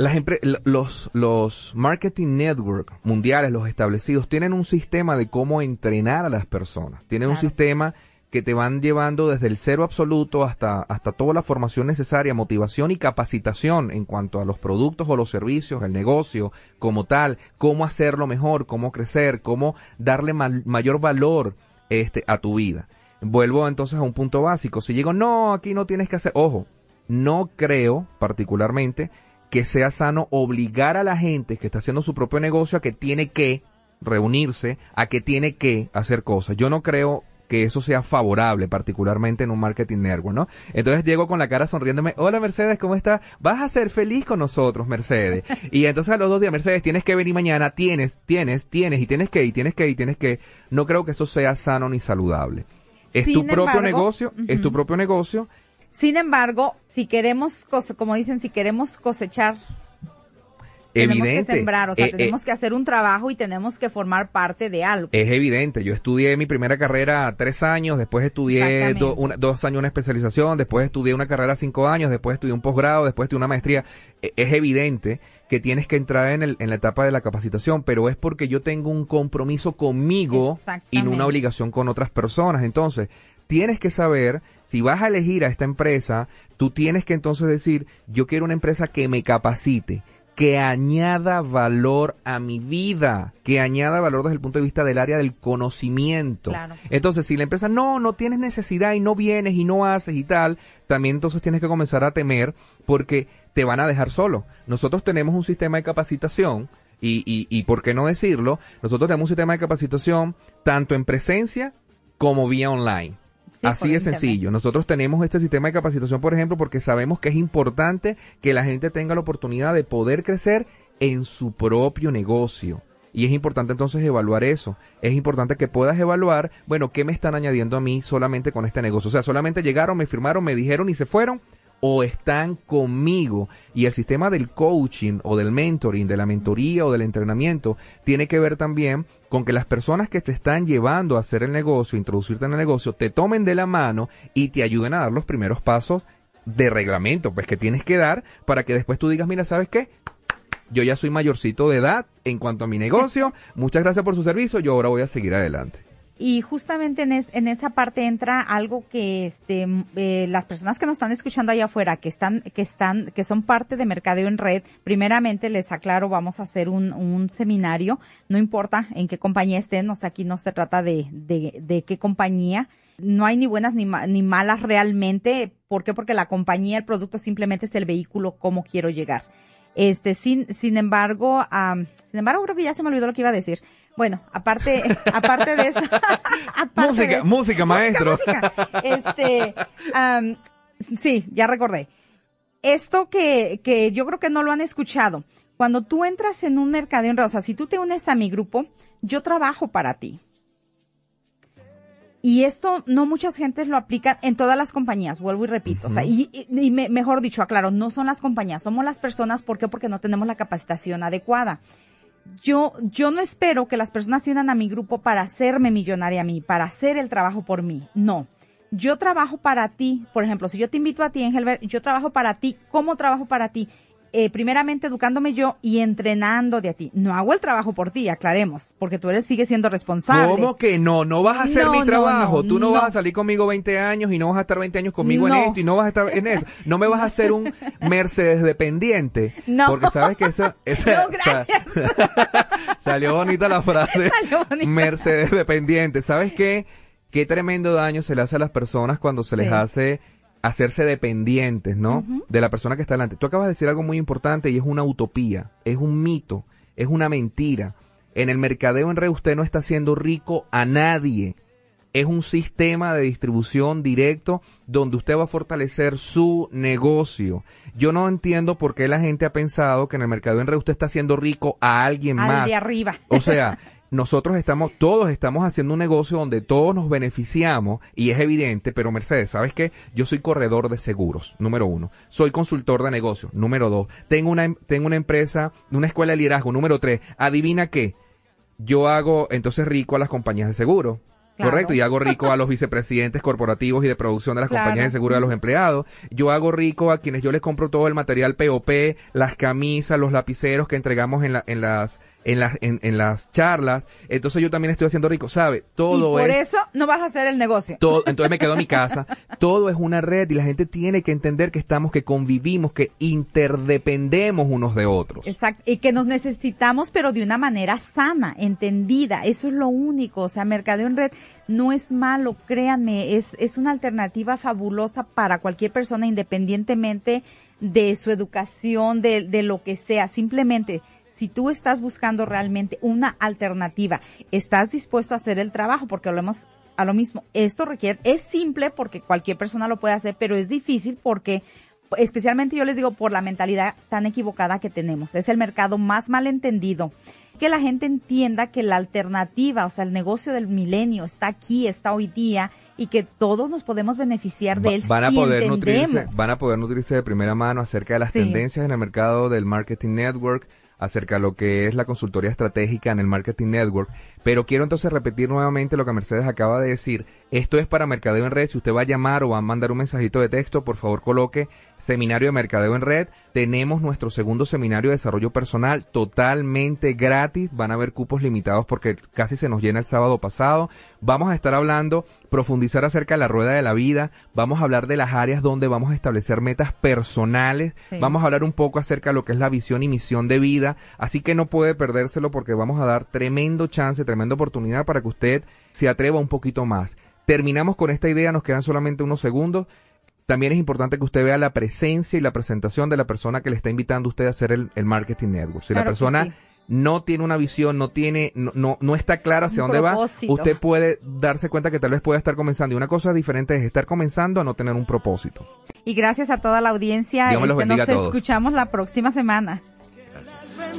[SPEAKER 3] Las los, los marketing network mundiales, los establecidos, tienen un sistema de cómo entrenar a las personas. Tienen un sistema que te van llevando desde el cero absoluto hasta, hasta toda la formación necesaria, motivación y capacitación en cuanto a los productos o los servicios, el negocio como tal, cómo hacerlo mejor, cómo crecer, cómo darle mayor valor este, a tu vida. Vuelvo entonces a un punto básico. Si llego, no, aquí no tienes que hacer, ojo, no creo particularmente que sea sano obligar a la gente que está haciendo su propio negocio a que tiene que reunirse, a que tiene que hacer cosas. Yo no creo que eso sea favorable, particularmente en un marketing network, ¿no? Entonces llego con la cara sonriéndome, hola Mercedes, ¿cómo estás? Vas a ser feliz con nosotros, Mercedes. y entonces a los dos días, Mercedes, tienes que venir mañana, tienes, tienes, tienes, y tienes que, y tienes que, y tienes que. No creo que eso sea sano ni saludable. Es tu propio negocio, es tu propio negocio,
[SPEAKER 2] Sin embargo, si queremos, como dicen, si queremos cosechar, tenemos que sembrar, o sea,
[SPEAKER 3] Eh, eh,
[SPEAKER 2] tenemos que hacer un trabajo y tenemos que formar parte de algo.
[SPEAKER 3] Es evidente, yo estudié mi primera carrera tres años, después estudié
[SPEAKER 2] Exactamente.
[SPEAKER 3] do- una- dos años una especialización, después estudié una carrera cinco años, después estudié un posgrado, después estudié una maestría. E- Es evidente que tienes que entrar en, el- en la etapa de la capacitación, pero es porque yo tengo un compromiso conmigo y no una obligación con otras personas. Entonces, tienes que saber, si vas a elegir a esta empresa, tú tienes que entonces decir, yo quiero una empresa que me capacite, que añada valor a mi vida, que añada valor desde el punto de vista del área del conocimiento.
[SPEAKER 2] Claro.
[SPEAKER 3] Entonces, si la empresa no, no tienes necesidad y no vienes y no haces y tal, también entonces tienes que comenzar a temer porque te van a dejar solo. Nosotros tenemos un sistema de capacitación y, y, y por qué no decirlo, nosotros tenemos un sistema de capacitación tanto en presencia como vía online.
[SPEAKER 2] Sí,
[SPEAKER 3] Así de
[SPEAKER 2] internet.
[SPEAKER 3] sencillo. Nosotros tenemos este sistema de capacitación, por ejemplo, porque sabemos que es importante que la gente tenga la oportunidad de poder crecer en su propio negocio. Y es importante entonces evaluar eso. Es importante que puedas evaluar, bueno, ¿qué me están añadiendo a mí solamente con este negocio? O sea, solamente llegaron, me firmaron, me dijeron y se fueron o están conmigo. Y el sistema del coaching o del mentoring, de la mentoría o del entrenamiento, tiene que ver también con que las personas que te están llevando a hacer el negocio, introducirte en el negocio, te tomen de la mano y te ayuden a dar los primeros pasos de reglamento, pues que tienes que dar para que después tú digas, mira, ¿sabes qué? Yo ya soy mayorcito de edad en cuanto a mi negocio, muchas gracias por su servicio, yo ahora voy a seguir adelante.
[SPEAKER 2] Y justamente en, en esa parte entra algo que este, eh, las personas que nos están escuchando allá afuera, que están, que están, que son parte de Mercadeo en Red, primeramente les aclaro, vamos a hacer un, un seminario, no importa en qué compañía estén, o sea, aquí no se trata de, de, de qué compañía, no hay ni buenas ni, ni malas realmente. ¿Por qué? Porque la compañía, el producto simplemente es el vehículo, cómo quiero llegar. Este, sin, sin embargo, sin embargo, creo que ya se me olvidó lo que iba a decir. Bueno, aparte, aparte de eso.
[SPEAKER 3] música, música, maestro.
[SPEAKER 2] Este, sí, ya recordé. Esto que, que yo creo que no lo han escuchado. Cuando tú entras en un mercadeo en o sea, si tú te unes a mi grupo, yo trabajo para ti. Y esto no muchas gentes lo aplican en todas las compañías, vuelvo y repito. O sea, y, y mejor dicho, aclaro, no son las compañías, somos las personas. ¿Por qué? Porque no tenemos la capacitación adecuada. Yo, yo no espero que las personas se unan a mi grupo para hacerme millonaria a mí, para hacer el trabajo por mí. No. Yo trabajo para ti. Por ejemplo, si yo te invito a ti, Engelbert, yo trabajo para ti. ¿Cómo trabajo para ti? Eh, primeramente educándome yo y entrenando de a ti. No hago el trabajo por ti, aclaremos, porque tú eres sigue siendo responsable.
[SPEAKER 3] ¿Cómo que no? No vas a hacer mi trabajo. tú no, vas a salir conmigo 20 años y no vas a estar 20 años conmigo en esto y no vas a estar en esto. No me vas a hacer un Mercedes dependiente. No. Porque sabes que eso...
[SPEAKER 2] no, gracias.
[SPEAKER 3] salió bonita la frase.
[SPEAKER 2] Salió bonita.
[SPEAKER 3] Mercedes dependiente. ¿Sabes qué? Qué tremendo daño se le hace a las personas cuando se les hace hacerse dependientes, ¿no? De la persona que está delante. Tú acabas de decir algo muy importante y es una utopía, es un mito, es una mentira. En el mercadeo en red usted no está haciendo rico a nadie. Es un sistema de distribución directo donde usted va a fortalecer su negocio. Yo no entiendo por qué la gente ha pensado que en el mercadeo en red usted está haciendo rico a alguien
[SPEAKER 2] Al
[SPEAKER 3] más.
[SPEAKER 2] de arriba.
[SPEAKER 3] O sea, nosotros estamos, todos estamos haciendo un negocio donde todos nos beneficiamos y es evidente, pero Mercedes, ¿sabes qué? Yo soy corredor de seguros, número uno. Soy consultor de negocios, número dos. Tengo una, tengo una empresa, una escuela de liderazgo, número tres. Adivina qué. Yo hago entonces rico a las compañías de seguro. Correcto, y hago rico a los vicepresidentes corporativos y de producción de las compañías de seguro de los empleados. Yo hago rico a quienes yo les compro todo el material POP, las camisas, los lapiceros que entregamos en, la, en las en las, en, las charlas, entonces yo también estoy haciendo rico, ¿sabe? Todo
[SPEAKER 2] y por eso no vas a hacer el negocio.
[SPEAKER 3] Todo, entonces me quedo en mi casa. todo es una red y la gente tiene que entender que estamos, que convivimos, que interdependemos unos de otros.
[SPEAKER 2] Exacto. Y que nos necesitamos, pero de una manera sana, entendida. Eso es lo único. O sea, mercadeo en red no es malo, créanme, es, es una alternativa fabulosa para cualquier persona independientemente de su educación, de, de lo que sea. Simplemente si tú estás buscando realmente una alternativa, estás dispuesto a hacer el trabajo, porque hablamos a lo mismo, esto requiere, es simple porque cualquier persona lo puede hacer, pero es difícil porque especialmente yo les digo por la mentalidad tan equivocada que tenemos. Es el mercado más malentendido. Que la gente entienda que la alternativa, o sea, el negocio del milenio está aquí, está hoy día y que todos nos podemos beneficiar de él.
[SPEAKER 3] Van a
[SPEAKER 2] si
[SPEAKER 3] poder
[SPEAKER 2] entendemos.
[SPEAKER 3] nutrirse, van a poder nutrirse de primera mano acerca de las
[SPEAKER 2] Sí.
[SPEAKER 3] tendencias en el mercado del marketing network, acerca de lo que es la consultoría estratégica en el marketing network. Pero quiero entonces repetir nuevamente lo que Mercedes acaba de decir. Esto es para mercadeo en red. Si usted va a llamar o va a mandar un mensajito de texto, por favor coloque seminario de mercadeo en red. Tenemos nuestro segundo seminario de desarrollo personal totalmente gratis. Van a haber cupos limitados porque casi se nos llena el sábado pasado. Vamos a estar hablando, profundizar acerca de la rueda de la vida. Vamos a hablar de las áreas donde vamos a establecer metas personales.
[SPEAKER 2] Sí.
[SPEAKER 3] Vamos a hablar un poco acerca de lo que es la visión y misión de vida. Así que no puede perdérselo porque vamos a dar tremendo chance, tremenda oportunidad para que usted se atreva un poquito más. Terminamos con esta idea, nos quedan solamente unos segundos. También es importante que usted vea la presencia y la presentación de la persona que le está invitando a usted a hacer el, el marketing network. Si
[SPEAKER 2] Claro
[SPEAKER 3] la persona
[SPEAKER 2] sí.
[SPEAKER 3] no tiene una visión, no tiene, no, no, no está clara hacia
[SPEAKER 2] Un
[SPEAKER 3] dónde va, usted puede darse cuenta que tal vez pueda estar comenzando. Y una cosa diferente es estar comenzando a no tener un propósito.
[SPEAKER 2] Y gracias a toda la audiencia.
[SPEAKER 3] Dios me los
[SPEAKER 2] Este,
[SPEAKER 3] bendiga
[SPEAKER 2] nos
[SPEAKER 3] a todos.
[SPEAKER 2] escuchamos la próxima semana.
[SPEAKER 6] Gracias.